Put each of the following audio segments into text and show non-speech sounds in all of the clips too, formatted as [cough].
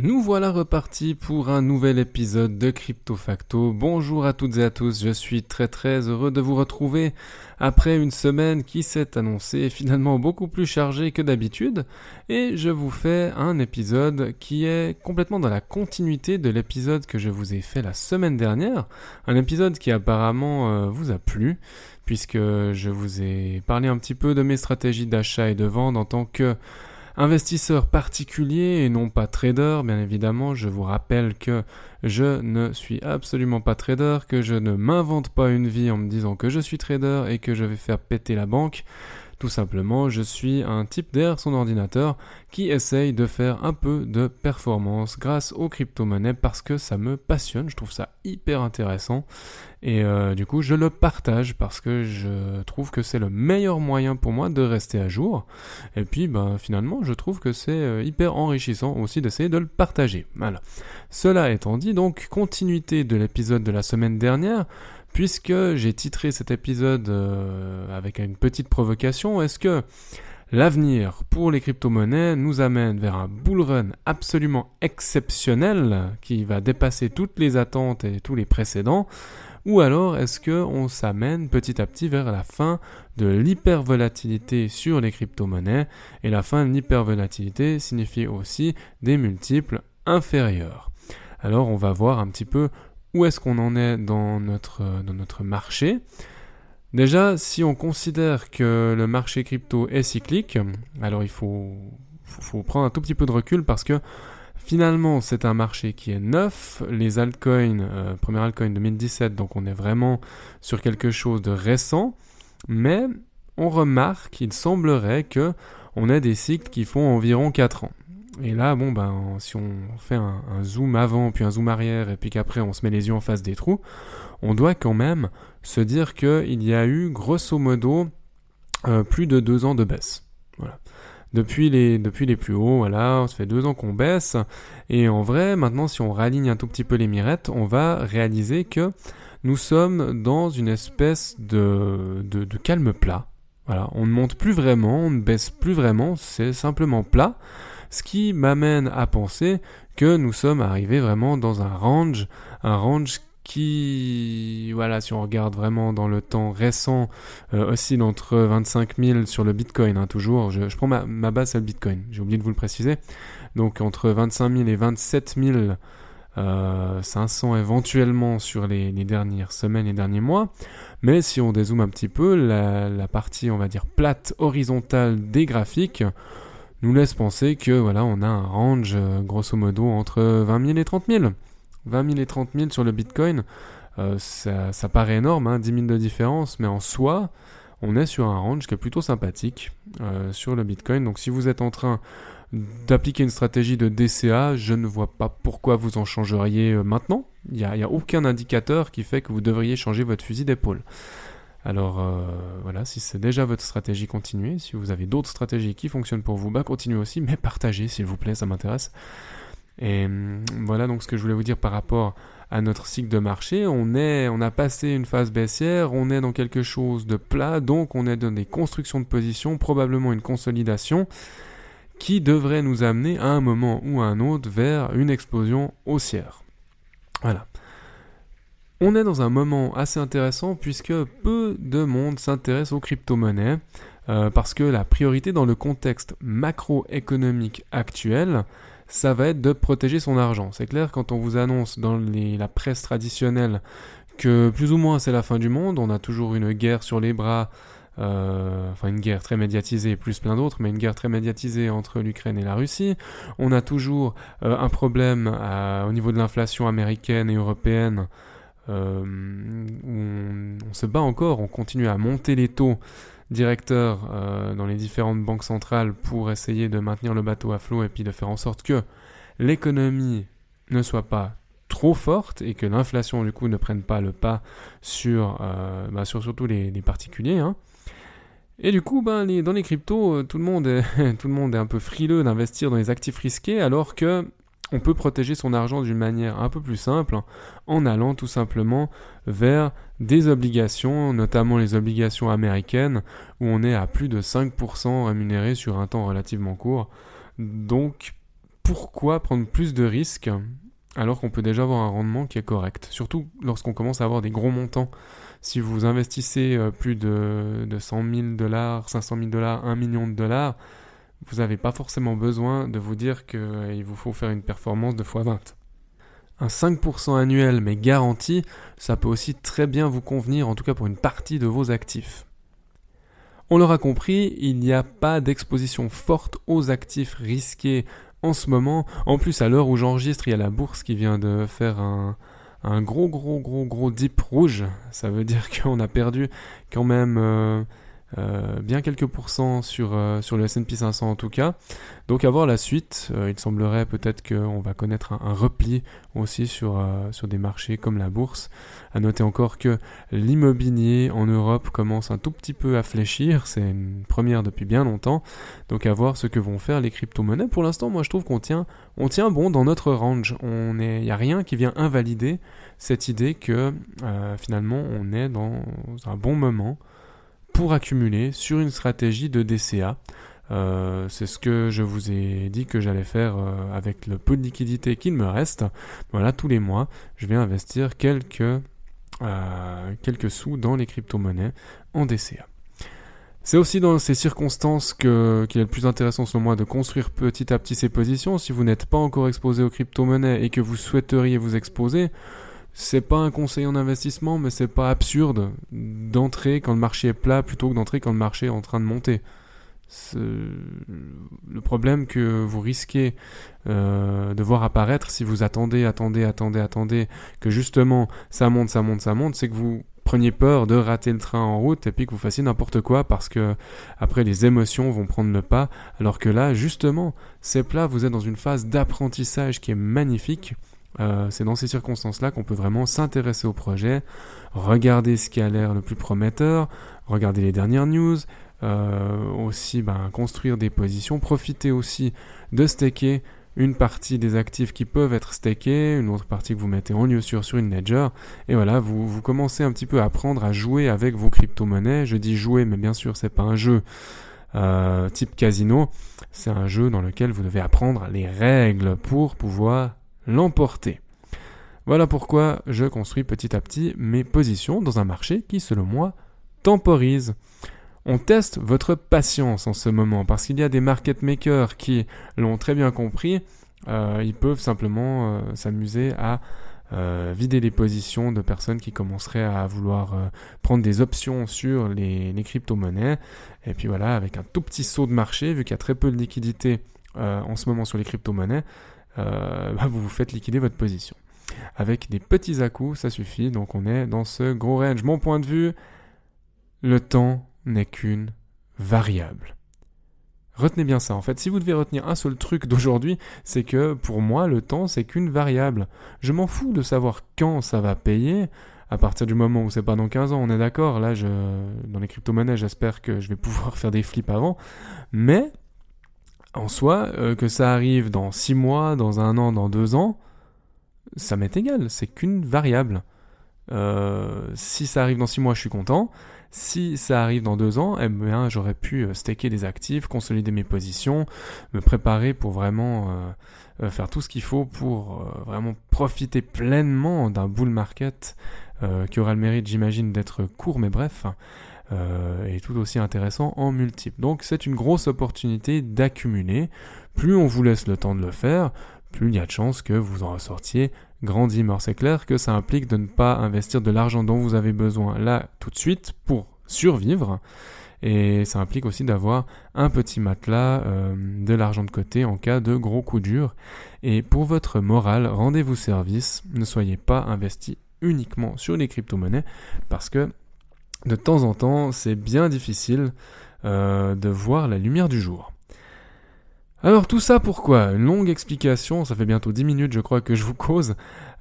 Nous voilà repartis pour un nouvel épisode de Crypto Facto. Bonjour à toutes et à tous, je suis très très heureux de vous retrouver après une semaine qui s'est annoncée finalement beaucoup plus chargée que d'habitude et je vous fais un épisode qui est complètement dans la continuité de l'épisode que je vous ai fait la semaine dernière, un épisode qui apparemment euh, vous a plu puisque je vous ai parlé un petit peu de mes stratégies d'achat et de vente en tant que Investisseur particulier et non pas trader, bien évidemment, je vous rappelle que je ne suis absolument pas trader, que je ne m'invente pas une vie en me disant que je suis trader et que je vais faire péter la banque. Tout simplement, je suis un type derrière son ordinateur qui essaye de faire un peu de performance grâce aux crypto-monnaies parce que ça me passionne, je trouve ça hyper intéressant et euh, du coup je le partage parce que je trouve que c'est le meilleur moyen pour moi de rester à jour et puis ben, finalement je trouve que c'est euh, hyper enrichissant aussi d'essayer de le partager. Voilà. Cela étant dit donc continuité de l'épisode de la semaine dernière puisque j'ai titré cet épisode euh, avec une petite provocation, est-ce que l'avenir pour les crypto-monnaies nous amène vers un bull run absolument exceptionnel qui va dépasser toutes les attentes et tous les précédents? Ou alors est-ce qu'on s'amène petit à petit vers la fin de l'hypervolatilité sur les crypto-monnaies? Et la fin de l'hypervolatilité signifie aussi des multiples inférieurs. Alors on va voir un petit peu où est-ce qu'on en est dans notre, dans notre marché? Déjà, si on considère que le marché crypto est cyclique, alors il faut, faut, prendre un tout petit peu de recul parce que finalement c'est un marché qui est neuf. Les altcoins, euh, premier altcoin 2017, donc on est vraiment sur quelque chose de récent, mais on remarque qu'il semblerait que on ait des cycles qui font environ 4 ans. Et là, bon, ben, si on fait un, zoom avant, puis un zoom arrière, et puis qu'après on se met les yeux en face des trous, on doit quand même se dire qu'il y a eu, grosso modo, euh, plus de deux ans de baisse. Voilà. Depuis les, depuis les plus hauts, voilà, ça fait deux ans qu'on baisse. Et en vrai, maintenant, si on raligne un tout petit peu les mirettes, on va réaliser que nous sommes dans une espèce de, de, de calme plat. Voilà, on ne monte plus vraiment, on ne baisse plus vraiment, c'est simplement plat ce qui m'amène à penser que nous sommes arrivés vraiment dans un range, un range qui, voilà, si on regarde vraiment dans le temps récent, euh, oscille entre 25 000 sur le Bitcoin, hein, toujours. Je, prends ma, base, c'est le Bitcoin, j'ai oublié de vous le préciser. Donc entre 25 000 et 27 500 euh, éventuellement sur les, dernières semaines et derniers mois. Mais si on dézoome un petit peu, la, la partie, on va dire, plate horizontale des graphiques, nous laisse penser que voilà, on a un range euh, grosso modo entre 20 000 et 30 000. 20 000 et 30 000 sur le Bitcoin, euh, ça, paraît énorme, hein, 10 000 de différence, mais en soi, on est sur un range qui est plutôt sympathique euh, sur le Bitcoin. Donc si vous êtes en train d'appliquer une stratégie de DCA, je ne vois pas pourquoi vous en changeriez maintenant. Il n'y a, a, aucun indicateur qui fait que vous devriez changer votre fusil d'épaule. Alors euh, voilà, si c'est déjà votre stratégie, continuez. Si vous avez d'autres stratégies qui fonctionnent pour vous, bah continuez aussi, mais partagez s'il vous plaît, ça m'intéresse. Et hum, voilà donc ce que je voulais vous dire par rapport à notre cycle de marché. On est, on a passé une phase baissière, on est dans quelque chose de plat, donc on est dans des constructions de position, probablement une consolidation qui devrait nous amener à un moment ou à un autre vers une explosion haussière. Voilà. On est dans un moment assez intéressant puisque peu de monde s'intéresse aux crypto-monnaies euh, parce que la priorité dans le contexte macroéconomique actuel, ça va être de protéger son argent. C'est clair, quand on vous annonce dans la presse traditionnelle que plus ou moins c'est la fin du monde, on a toujours une guerre sur les bras, enfin une guerre très médiatisée, plus plein d'autres, mais une guerre très médiatisée entre l'Ukraine et la Russie. On a toujours un problème au niveau de l'inflation américaine et européenne. Où on, se bat encore, on continue à monter les taux directeurs dans les différentes banques centrales pour essayer de maintenir le bateau à flot et puis de faire en sorte que l'économie ne soit pas trop forte et que l'inflation du coup ne prenne pas le pas sur, euh, bah, sur surtout les, particuliers. Hein. Et du coup, ben, dans les cryptos, euh, tout le, monde [laughs] tout le monde est un peu frileux d'investir dans les actifs risqués alors que on peut protéger son argent d'une manière un peu plus simple en allant tout simplement vers des obligations, notamment les obligations américaines où on est à plus de 5% rémunéré sur un temps relativement court. Donc pourquoi prendre plus de risques alors qu'on peut déjà avoir un rendement qui est correct? Surtout lorsqu'on commence à avoir des gros montants. Si vous investissez euh, plus de, 100 000 dollars, 500 000 dollars, 1 million de dollars, vous n'avez pas forcément besoin de vous dire qu'il euh, vous faut faire une performance de x20. Un 5% annuel mais garanti, ça peut aussi très bien vous convenir, en tout cas pour une partie de vos actifs. On l'aura compris, il n'y a pas d'exposition forte aux actifs risqués en ce moment. En plus, à l'heure où j'enregistre, il y a la bourse qui vient de faire un, gros, gros, gros, gros dip rouge. Ça veut dire [laughs] qu'on a perdu quand même euh, euh, bien quelques pourcents sur, euh, sur le S&P 500 en tout cas. Donc à voir la suite, euh, il semblerait peut-être qu'on va connaître un, repli aussi sur, sur des marchés comme la bourse. À noter encore que l'immobilier en Europe commence un tout petit peu à fléchir, c'est une première depuis bien longtemps. Donc à voir ce que vont faire les crypto-monnaies. Pour l'instant, moi je trouve qu'on tient, on tient bon dans notre range. Il n'y a rien qui vient invalider cette idée que finalement on est dans un bon moment pour accumuler sur une stratégie de DCA. Euh, c'est ce que je vous ai dit que j'allais faire euh, avec le peu de liquidité qu'il me reste. Voilà, tous les mois, je vais investir quelques, euh, quelques sous dans les crypto-monnaies en DCA. C'est aussi dans ces circonstances que, qu'il est le plus intéressant selon moi de construire petit à petit ses positions. Si vous n'êtes pas encore exposé aux crypto-monnaies et que vous souhaiteriez vous exposer, c'est pas un conseil en investissement, mais c'est pas absurde d'entrer quand le marché est plat plutôt que d'entrer quand le marché est en train de monter. Le problème que vous risquez euh, de voir apparaître si vous attendez, attendez, attendez, attendez, que justement ça monte, ça monte, ça monte, c'est que vous preniez peur de rater le train en route et puis que vous fassiez n'importe quoi parce que après les émotions vont prendre le pas, alors que là, justement, c'est plat, vous êtes dans une phase d'apprentissage qui est magnifique euh, c'est dans ces circonstances-là qu'on peut vraiment s'intéresser au projet, regarder ce qui a l'air le plus prometteur, regarder les dernières news, euh, aussi ben, construire des positions, profiter aussi de staker une partie des actifs qui peuvent être stakés, une autre partie que vous mettez en lieu sûr sur une ledger, et voilà, vous, commencez un petit peu à apprendre à jouer avec vos crypto-monnaies. Je dis jouer, mais bien sûr, c'est pas un jeu euh, type casino, c'est un jeu dans lequel vous devez apprendre les règles pour pouvoir l'emporter. Voilà pourquoi je construis petit à petit mes positions dans un marché qui, selon moi, temporise. On teste votre patience en ce moment parce qu'il y a des market makers qui l'ont très bien compris. Euh, ils peuvent simplement euh, s'amuser à euh, vider les positions de personnes qui commenceraient à vouloir prendre des options sur les, crypto-monnaies. Et puis voilà, avec un tout petit saut de marché, vu qu'il y a très peu de liquidité en ce moment sur les crypto-monnaies, euh, bah, vous vous faites liquider votre position. Avec des petits à-coups, ça suffit, donc on est dans ce gros range. Mon point de vue, le temps n'est qu'une variable. Retenez bien ça. En fait, si vous devez retenir un seul truc [laughs] d'aujourd'hui, c'est que pour moi, le temps, c'est qu'une variable. Je m'en fous de savoir quand ça va payer. À partir du moment où c'est pas dans 15 ans, on est d'accord. Là, dans les crypto-monnaies, j'espère que je vais pouvoir [laughs] faire des flips avant. Mais en soi, euh, que ça arrive dans 6 mois, dans un an, dans 2 ans, ça m'est égal, c'est qu'une variable. Euh, si ça arrive dans 6 mois, je suis content. Si ça arrive dans 2 ans, eh bien, j'aurais pu euh, staker des actifs, consolider mes positions, me préparer pour vraiment faire tout ce qu'il faut pour vraiment profiter pleinement d'un bull market qui aura le mérite, j'imagine, d'être court, mais bref. Euh, et tout aussi intéressant en multiple. Donc c'est une grosse opportunité d'accumuler. Plus on vous laisse le temps de le faire, plus il y a de chances que vous en ressortiez grandi. Mais c'est clair que ça implique de ne pas investir de l'argent dont vous avez besoin là tout de suite pour survivre. Et ça implique aussi d'avoir un petit matelas, euh, de l'argent de côté en cas de gros coups durs. Et pour votre morale, rendez-vous service, ne soyez pas investi uniquement sur les crypto-monnaies parce que de temps en temps, c'est bien difficile euh, de voir la lumière du jour. Alors tout ça pourquoi Une longue explication, ça fait bientôt 10 minutes je crois que je vous cause.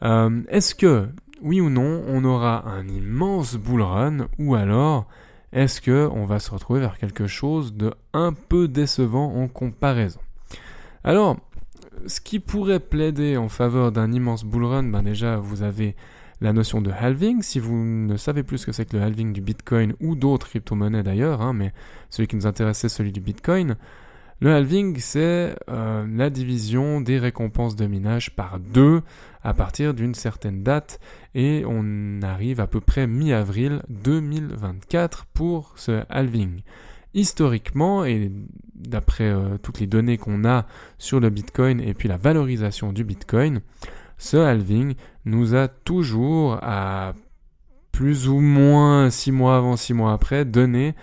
Euh, est-ce que, oui ou non, on aura un immense bull run ou alors est-ce que on va se retrouver vers quelque chose de un peu décevant en comparaison? Alors, ce qui pourrait plaider en faveur d'un immense bull run, ben déjà vous avez la notion de halving. Si vous ne savez plus ce que c'est que le halving du Bitcoin ou d'autres crypto-monnaies d'ailleurs, hein, mais celui qui nous intéressait, celui du Bitcoin, le halving, c'est euh, la division des récompenses de minage par deux à partir d'une certaine date et on arrive à peu près mi-avril 2024 pour ce halving. Historiquement, et d'après euh, toutes les données qu'on a sur le Bitcoin et puis la valorisation du Bitcoin, ce halving nous a toujours, à plus ou moins six mois avant, six mois après, donné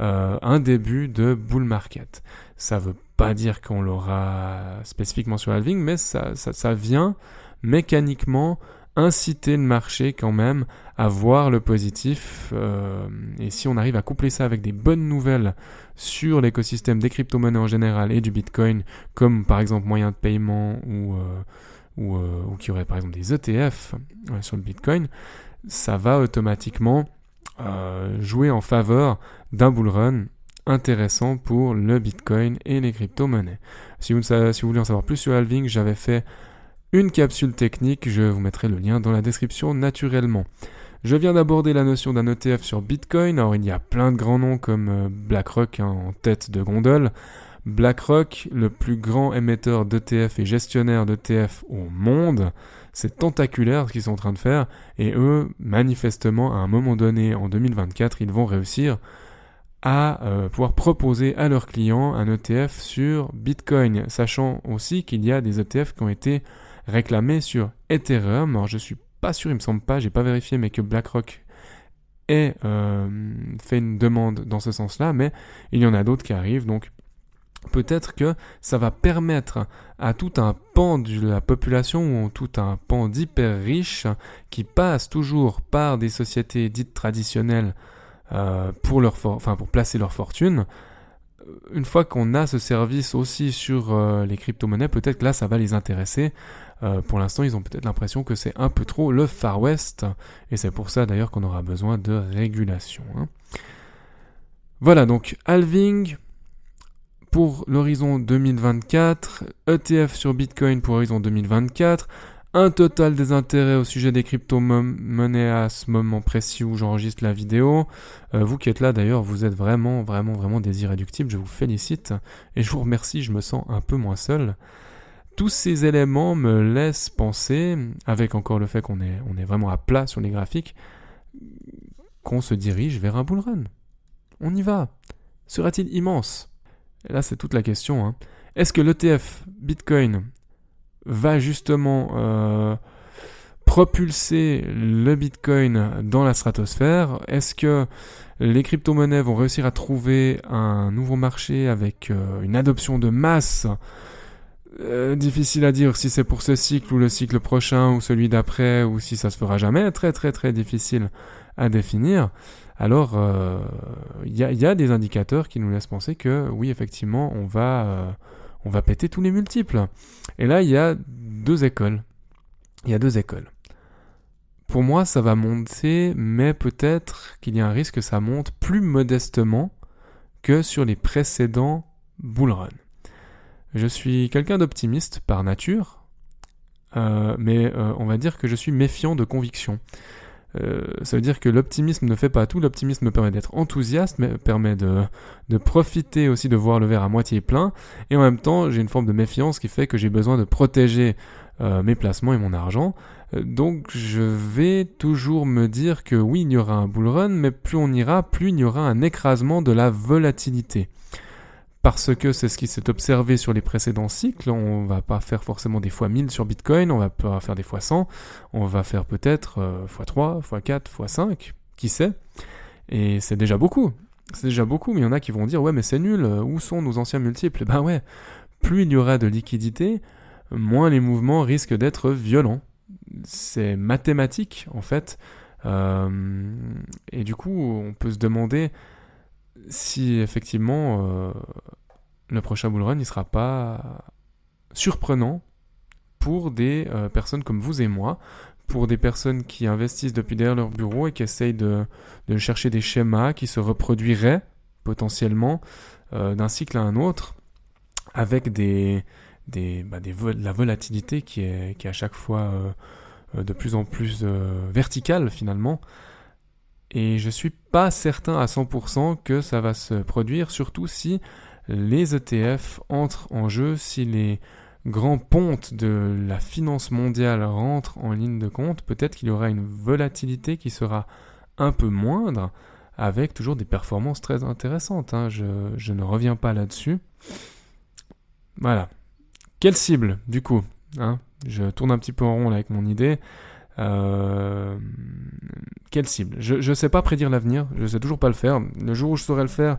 euh, un début de bull market. Ça veut pas dire qu'on l'aura spécifiquement sur halving, mais ça, ça, vient mécaniquement inciter le marché quand même à voir le positif. Euh, et si on arrive à coupler ça avec des bonnes nouvelles sur l'écosystème des crypto-monnaies en général et du Bitcoin, comme par exemple moyen de paiement ou, euh, ou, ou qui aurait par exemple des ETF sur le Bitcoin, ça va automatiquement jouer en faveur d'un bull run intéressant pour le Bitcoin et les crypto-monnaies. Si vous, si vous voulez en savoir plus sur Halving, j'avais fait une capsule technique, je vous mettrai le lien dans la description naturellement. Je viens d'aborder la notion d'un ETF sur Bitcoin, alors il y a plein de grands noms comme euh, BlackRock hein, en tête de gondole. BlackRock, le plus grand émetteur d'ETF et gestionnaire d'ETF au monde, c'est tentaculaire ce qu'ils sont en train de faire, et eux, manifestement, à un moment donné, en 2024, ils vont réussir à euh, pouvoir proposer à leurs clients un ETF sur Bitcoin, sachant aussi qu'il y a des ETF qui ont été réclamés sur Ethereum. Alors je suis pas sûr, il me semble pas, j'ai pas vérifié, mais que BlackRock ait euh, fait une demande dans ce sens-là, mais il y en a d'autres qui arrivent, donc peut-être que ça va permettre à tout un pan de la population ou tout un pan d'hyper riches qui passe toujours par des sociétés dites traditionnelles euh, pour, leur enfin, placer leur fortune. Euh, une fois qu'on a ce service aussi sur euh, les crypto-monnaies, peut-être que là ça va les intéresser. pour l'instant, ils ont peut-être l'impression que c'est un peu trop le Far West, et c'est pour ça d'ailleurs qu'on aura besoin de régulation. Hein. Voilà, donc halving pour l'horizon 2024, ETF sur Bitcoin pour l'horizon 2024, un total des intérêts au sujet des crypto-monnaies à ce moment précis où j'enregistre la vidéo. Euh, vous qui êtes là d'ailleurs, vous êtes vraiment, vraiment, vraiment des irréductibles. Je vous félicite et je vous remercie. Je me sens un peu moins seul. Tous ces éléments me laissent penser, avec encore le fait qu'on est, on est vraiment à plat sur les graphiques, qu'on se dirige vers un bull run. On y va. Sera-t-il immense? Là, c'est toute la question. Hein. Est-ce que l'ETF Bitcoin va justement euh, propulser le Bitcoin dans la stratosphère? Est-ce que les crypto-monnaies vont réussir à trouver un nouveau marché avec euh, une adoption de masse? Euh, difficile à dire si c'est pour ce cycle ou le cycle prochain ou celui d'après ou si ça se fera jamais. Très très très difficile à définir. Alors il y, a des indicateurs qui nous laissent penser que oui effectivement on va on va péter tous les multiples. Et là, il y a deux écoles. Il y a deux écoles. Pour moi, ça va monter, mais peut-être qu'il y a un risque que ça monte plus modestement que sur les précédents bull run. Je suis quelqu'un d'optimiste par nature, euh, mais euh, on va dire que je suis méfiant de conviction. Euh, ça veut dire que l'optimisme ne fait pas tout, l'optimisme me permet d'être enthousiaste, me permet de, de profiter aussi de voir le verre à moitié plein, et en même temps j'ai une forme de méfiance qui fait que j'ai besoin de protéger euh, mes placements et mon argent. Euh, donc je vais toujours me dire que oui, il y aura un bull run, mais plus on ira, plus il y aura un écrasement de la volatilité parce que c'est ce qui s'est observé sur les précédents cycles. On va pas faire forcément des fois 1000 sur Bitcoin, on va pas faire des fois 100, on va faire peut-être x3, x4, x5, qui sait. Et c'est déjà beaucoup. c'est déjà beaucoup, mais il y en a qui vont dire ouais mais c'est nul, où sont nos anciens multiples? Ben ouais, plus il y aura de liquidité, moins les mouvements risquent d'être violents. C'est mathématique en fait. Euh, et du coup, on peut se demander si effectivement euh, le prochain bull run ne sera pas surprenant pour des euh, personnes comme vous et moi, pour des personnes qui investissent depuis derrière leur bureau et qui essayent de, chercher des schémas qui se reproduiraient potentiellement d'un cycle à un autre avec des, des, bah, la volatilité qui est, qui est à chaque fois euh, de plus en plus euh, verticale finalement. Et je suis pas certain à 100% que ça va se produire, surtout si les ETF entrent en jeu, si les grands pontes de la finance mondiale rentrent en ligne de compte, peut-être qu'il y aura une volatilité qui sera un peu moindre, avec toujours des performances très intéressantes. Hein. Je, ne reviens pas là-dessus. Voilà. Quelle cible, du coup hein? Je tourne un petit peu en rond avec mon idée. Euh, quelle cible? Je ne sais pas prédire l'avenir, je ne sais toujours pas le faire. Le jour où je saurai le faire,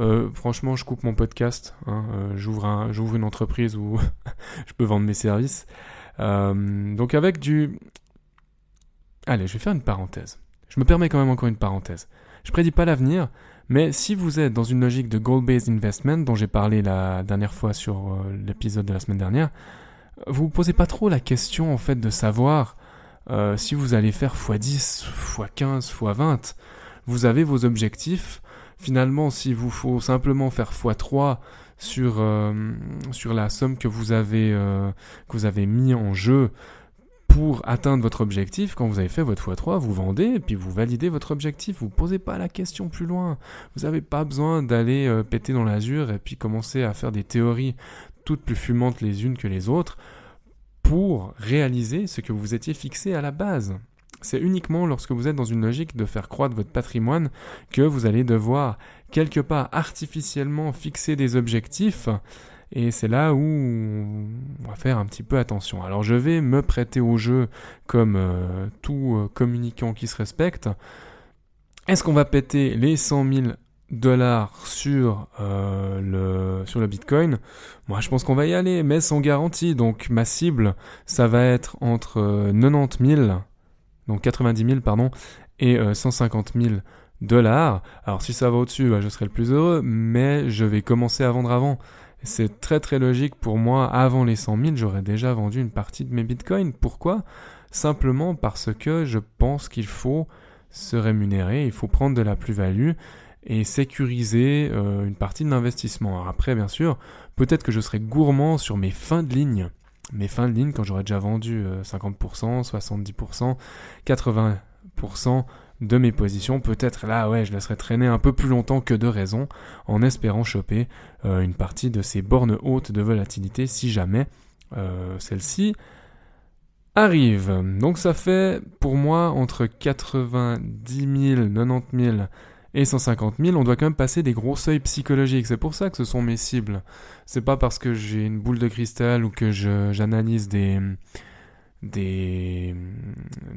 euh, franchement, je coupe mon podcast. Hein. Euh, j'ouvre, une entreprise où [laughs] je peux vendre mes services. donc avec du... Allez, je vais faire une parenthèse. Je me permets quand même encore une parenthèse. Je prédis pas l'avenir, mais si vous êtes dans une logique de goal-based investment dont j'ai parlé la dernière fois sur l'épisode de la semaine dernière, vous vous posez pas trop la question en fait de savoir euh, si vous allez faire x10, x15, x20. Vous avez vos objectifs. Finalement, si vous faut simplement faire x3 sur, euh, sur la somme que vous, avez, euh, que vous avez mis en jeu pour atteindre votre objectif, quand vous avez fait votre x3, vous vendez et puis vous validez votre objectif. Vous ne posez pas la question plus loin. Vous n'avez pas besoin d'aller péter dans l'azur et puis commencer à faire des théories toutes plus fumantes les unes que les autres, pour réaliser ce que vous étiez fixé à la base. C'est uniquement lorsque vous êtes dans une logique de faire croître votre patrimoine que vous allez devoir quelque part artificiellement fixer des objectifs et c'est là où on va faire un petit peu attention. Alors je vais me prêter au jeu comme euh, tout euh, communicant qui se respecte. Est-ce qu'on va péter les 100 000 dollars sur, euh, le, sur le Bitcoin, moi je pense qu'on va y aller, mais sans garantie. Donc ma cible, ça va être entre 90 euh, 000, donc 90 000 pardon, et 150 euh, 000 dollars. Alors si ça va au-dessus, bah, je serai le plus heureux, mais je vais commencer à vendre avant. C'est très très logique pour moi, avant les 100 000, j'aurais déjà vendu une partie de mes bitcoins. Pourquoi? Simplement parce que je pense qu'il faut se rémunérer, il faut prendre de la plus-value et sécuriser euh, une partie de l'investissement. Après, bien sûr, peut-être que je serai gourmand sur mes fins de ligne. Mes fins de ligne quand j'aurai déjà vendu 50%, 70%, 80% de mes positions. Peut-être là, ouais, je laisserai traîner un peu plus longtemps que de raison en espérant choper euh, une partie de ces bornes hautes de volatilité si jamais euh, celle-ci arrive. Donc ça fait pour moi entre 90 000, 90 000 et 150 000, on doit quand même passer des gros seuils psychologiques. C'est pour ça que ce sont mes cibles. C'est pas parce que j'ai une boule de cristal ou que j'analyse des, des,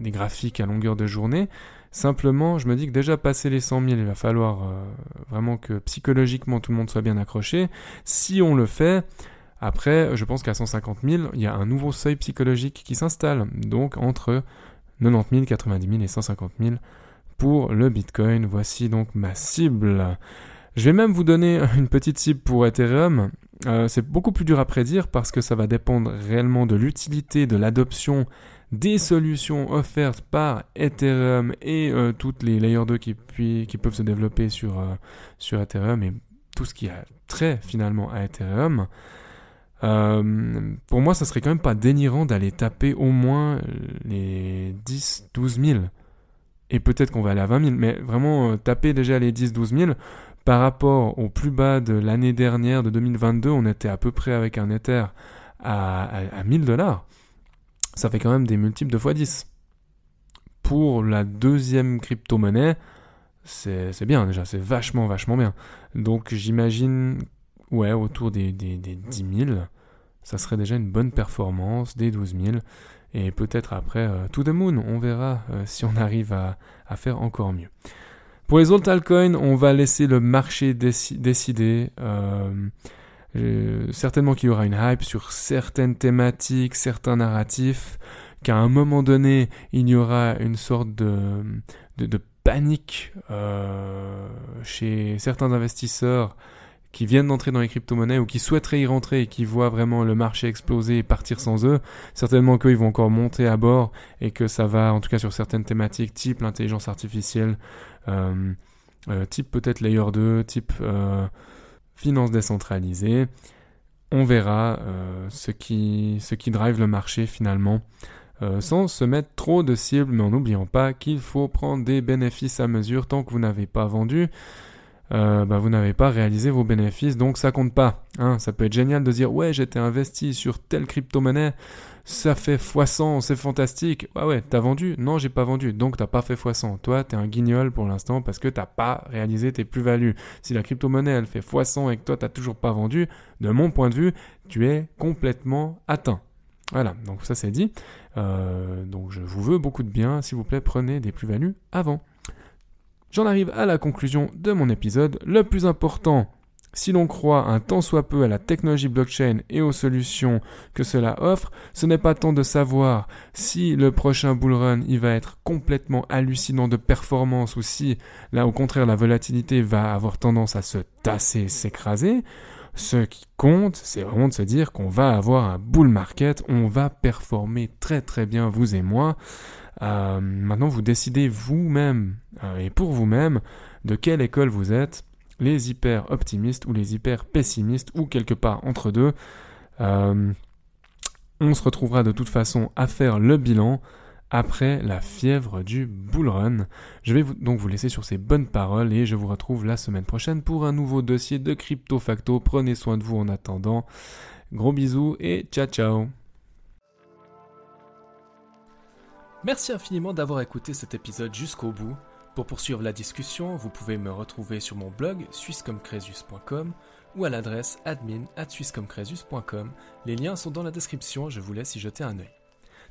graphiques à longueur de journée. Simplement, je me dis que déjà passer les 100 000, il va falloir euh, vraiment que psychologiquement tout le monde soit bien accroché. Si on le fait, après, je pense qu'à 150 000, il y a un nouveau seuil psychologique qui s'installe. Donc entre 90 000, 90 000 et 150 000 pour le Bitcoin. Voici donc ma cible. Je vais même vous donner [laughs] une petite cible pour Ethereum. Euh, c'est beaucoup plus dur à prédire parce que ça va dépendre réellement de l'utilité, de l'adoption des solutions offertes par Ethereum et euh, toutes les layers 2 qui, qui peuvent se développer sur, euh, sur Ethereum et tout ce qui a trait finalement à Ethereum. pour moi, ça serait quand même pas dénirant d'aller taper au moins les 10-12 000 et peut-être qu'on va aller à 20 000, mais vraiment euh, taper déjà les 10-12 000 par rapport au plus bas de l'année dernière, de 2022, on était à peu près avec un Ether à, à, 1000 dollars. Ça fait quand même des multiples de x 10. Pour la deuxième crypto-monnaie, c'est bien déjà, c'est vachement, vachement bien. Donc j'imagine, ouais, autour des, des, des 10 000, ça serait déjà une bonne performance, des 12 000. Et peut-être après, euh, to the moon, on verra euh, si on arrive à, faire encore mieux. Pour les autres altcoins, on va laisser le marché décider. certainement qu'il y aura une hype sur certaines thématiques, certains narratifs, qu'à un moment donné, il y aura une sorte de, panique chez certains investisseurs qui viennent d'entrer dans les crypto-monnaies ou qui souhaiteraient y rentrer et qui voient vraiment le marché exploser et partir sans eux, certainement qu'ils vont encore monter à bord et que ça va, en tout cas sur certaines thématiques, type l'intelligence artificielle, euh, euh, type peut-être Layer 2, type euh, finance décentralisée, on verra ce, qui, ce qui drive le marché finalement. sans se mettre trop de cibles, mais en n'oubliant pas qu'il faut prendre des bénéfices à mesure tant que vous n'avez pas vendu. Euh, bah, vous n'avez pas réalisé vos bénéfices, donc ça compte pas. Hein. Ça peut être génial de dire ouais j'étais investi sur telle crypto-monnaie, ça fait x100, c'est fantastique. Ouais ouais, t'as vendu? Non, j'ai pas vendu, donc t'as pas fait x100. Toi, t'es un guignol pour l'instant parce que t'as pas réalisé tes plus-values. Si la crypto-monnaie elle fait x100 et que toi t'as toujours pas vendu, de mon point de vue, tu es complètement atteint. Voilà, donc ça c'est dit. Euh, donc je vous veux beaucoup de bien, s'il vous plaît, prenez des plus-values avant. J'en arrive à la conclusion de mon épisode. Le plus important, si l'on croit un tant soit peu à la technologie blockchain et aux solutions que cela offre, ce n'est pas tant de savoir si le prochain bullrun il va être complètement hallucinant de performance ou si là au contraire la volatilité va avoir tendance à se tasser, s'écraser. Ce qui compte, c'est vraiment de se dire qu'on va avoir un bull market, on va performer très très bien vous et moi. Euh, maintenant, vous décidez vous-même euh, et pour vous-même de quelle école vous êtes, les hyper optimistes ou les hyper pessimistes ou quelque part entre deux. Euh, on se retrouvera de toute façon à faire le bilan après la fièvre du bull run. Je vais donc vous laisser sur ces bonnes paroles et je vous retrouve la semaine prochaine pour un nouveau dossier de Crypto Facto. Prenez soin de vous en attendant. Gros bisous et ciao ciao Merci infiniment d'avoir écouté cet épisode jusqu'au bout. Pour poursuivre la discussion, vous pouvez me retrouver sur mon blog swisscomcresus.com ou à l'adresse admin at Les liens sont dans la description, je vous laisse y jeter un œil.